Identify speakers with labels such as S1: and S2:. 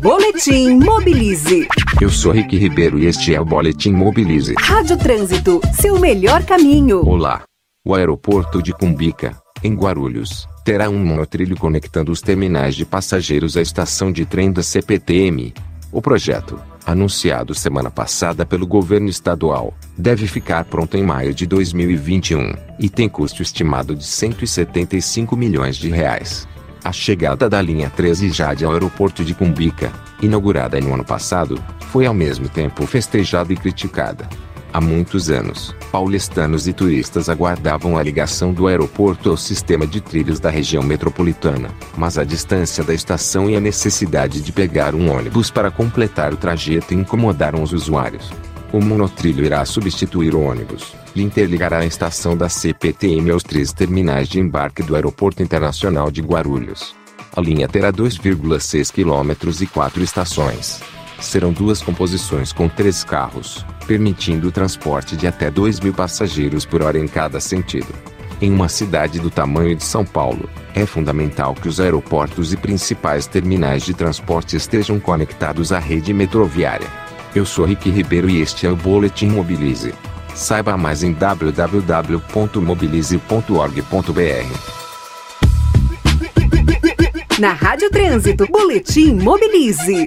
S1: Boletim Mobilize.
S2: Eu sou Rick Ribeiro e este é o Boletim Mobilize.
S1: Rádio Trânsito, seu melhor caminho.
S2: Olá. O aeroporto de Cumbica, em Guarulhos, terá um monotrilho conectando os terminais de passageiros à estação de trem da CPTM. O projeto, anunciado semana passada pelo governo estadual, deve ficar pronto em maio de 2021 e tem custo estimado de 175 milhões de reais. A chegada da linha 13 Jade ao aeroporto de Cumbica, inaugurada no ano passado, foi ao mesmo tempo festejada e criticada. Há muitos anos, paulistanos e turistas aguardavam a ligação do aeroporto ao sistema de trilhos da região metropolitana, mas a distância da estação e a necessidade de pegar um ônibus para completar o trajeto incomodaram os usuários. O monotrilho irá substituir o ônibus e interligará a estação da CPTM aos três terminais de embarque do Aeroporto Internacional de Guarulhos. A linha terá 2,6 km e quatro estações. Serão duas composições com três carros, permitindo o transporte de até 2 mil passageiros por hora em cada sentido. Em uma cidade do tamanho de São Paulo, é fundamental que os aeroportos e principais terminais de transporte estejam conectados à rede metroviária. Eu sou Rick Ribeiro e este é o Boletim Mobilize. Saiba mais em www.mobilize.org.br.
S1: Na Rádio Trânsito, Boletim Mobilize.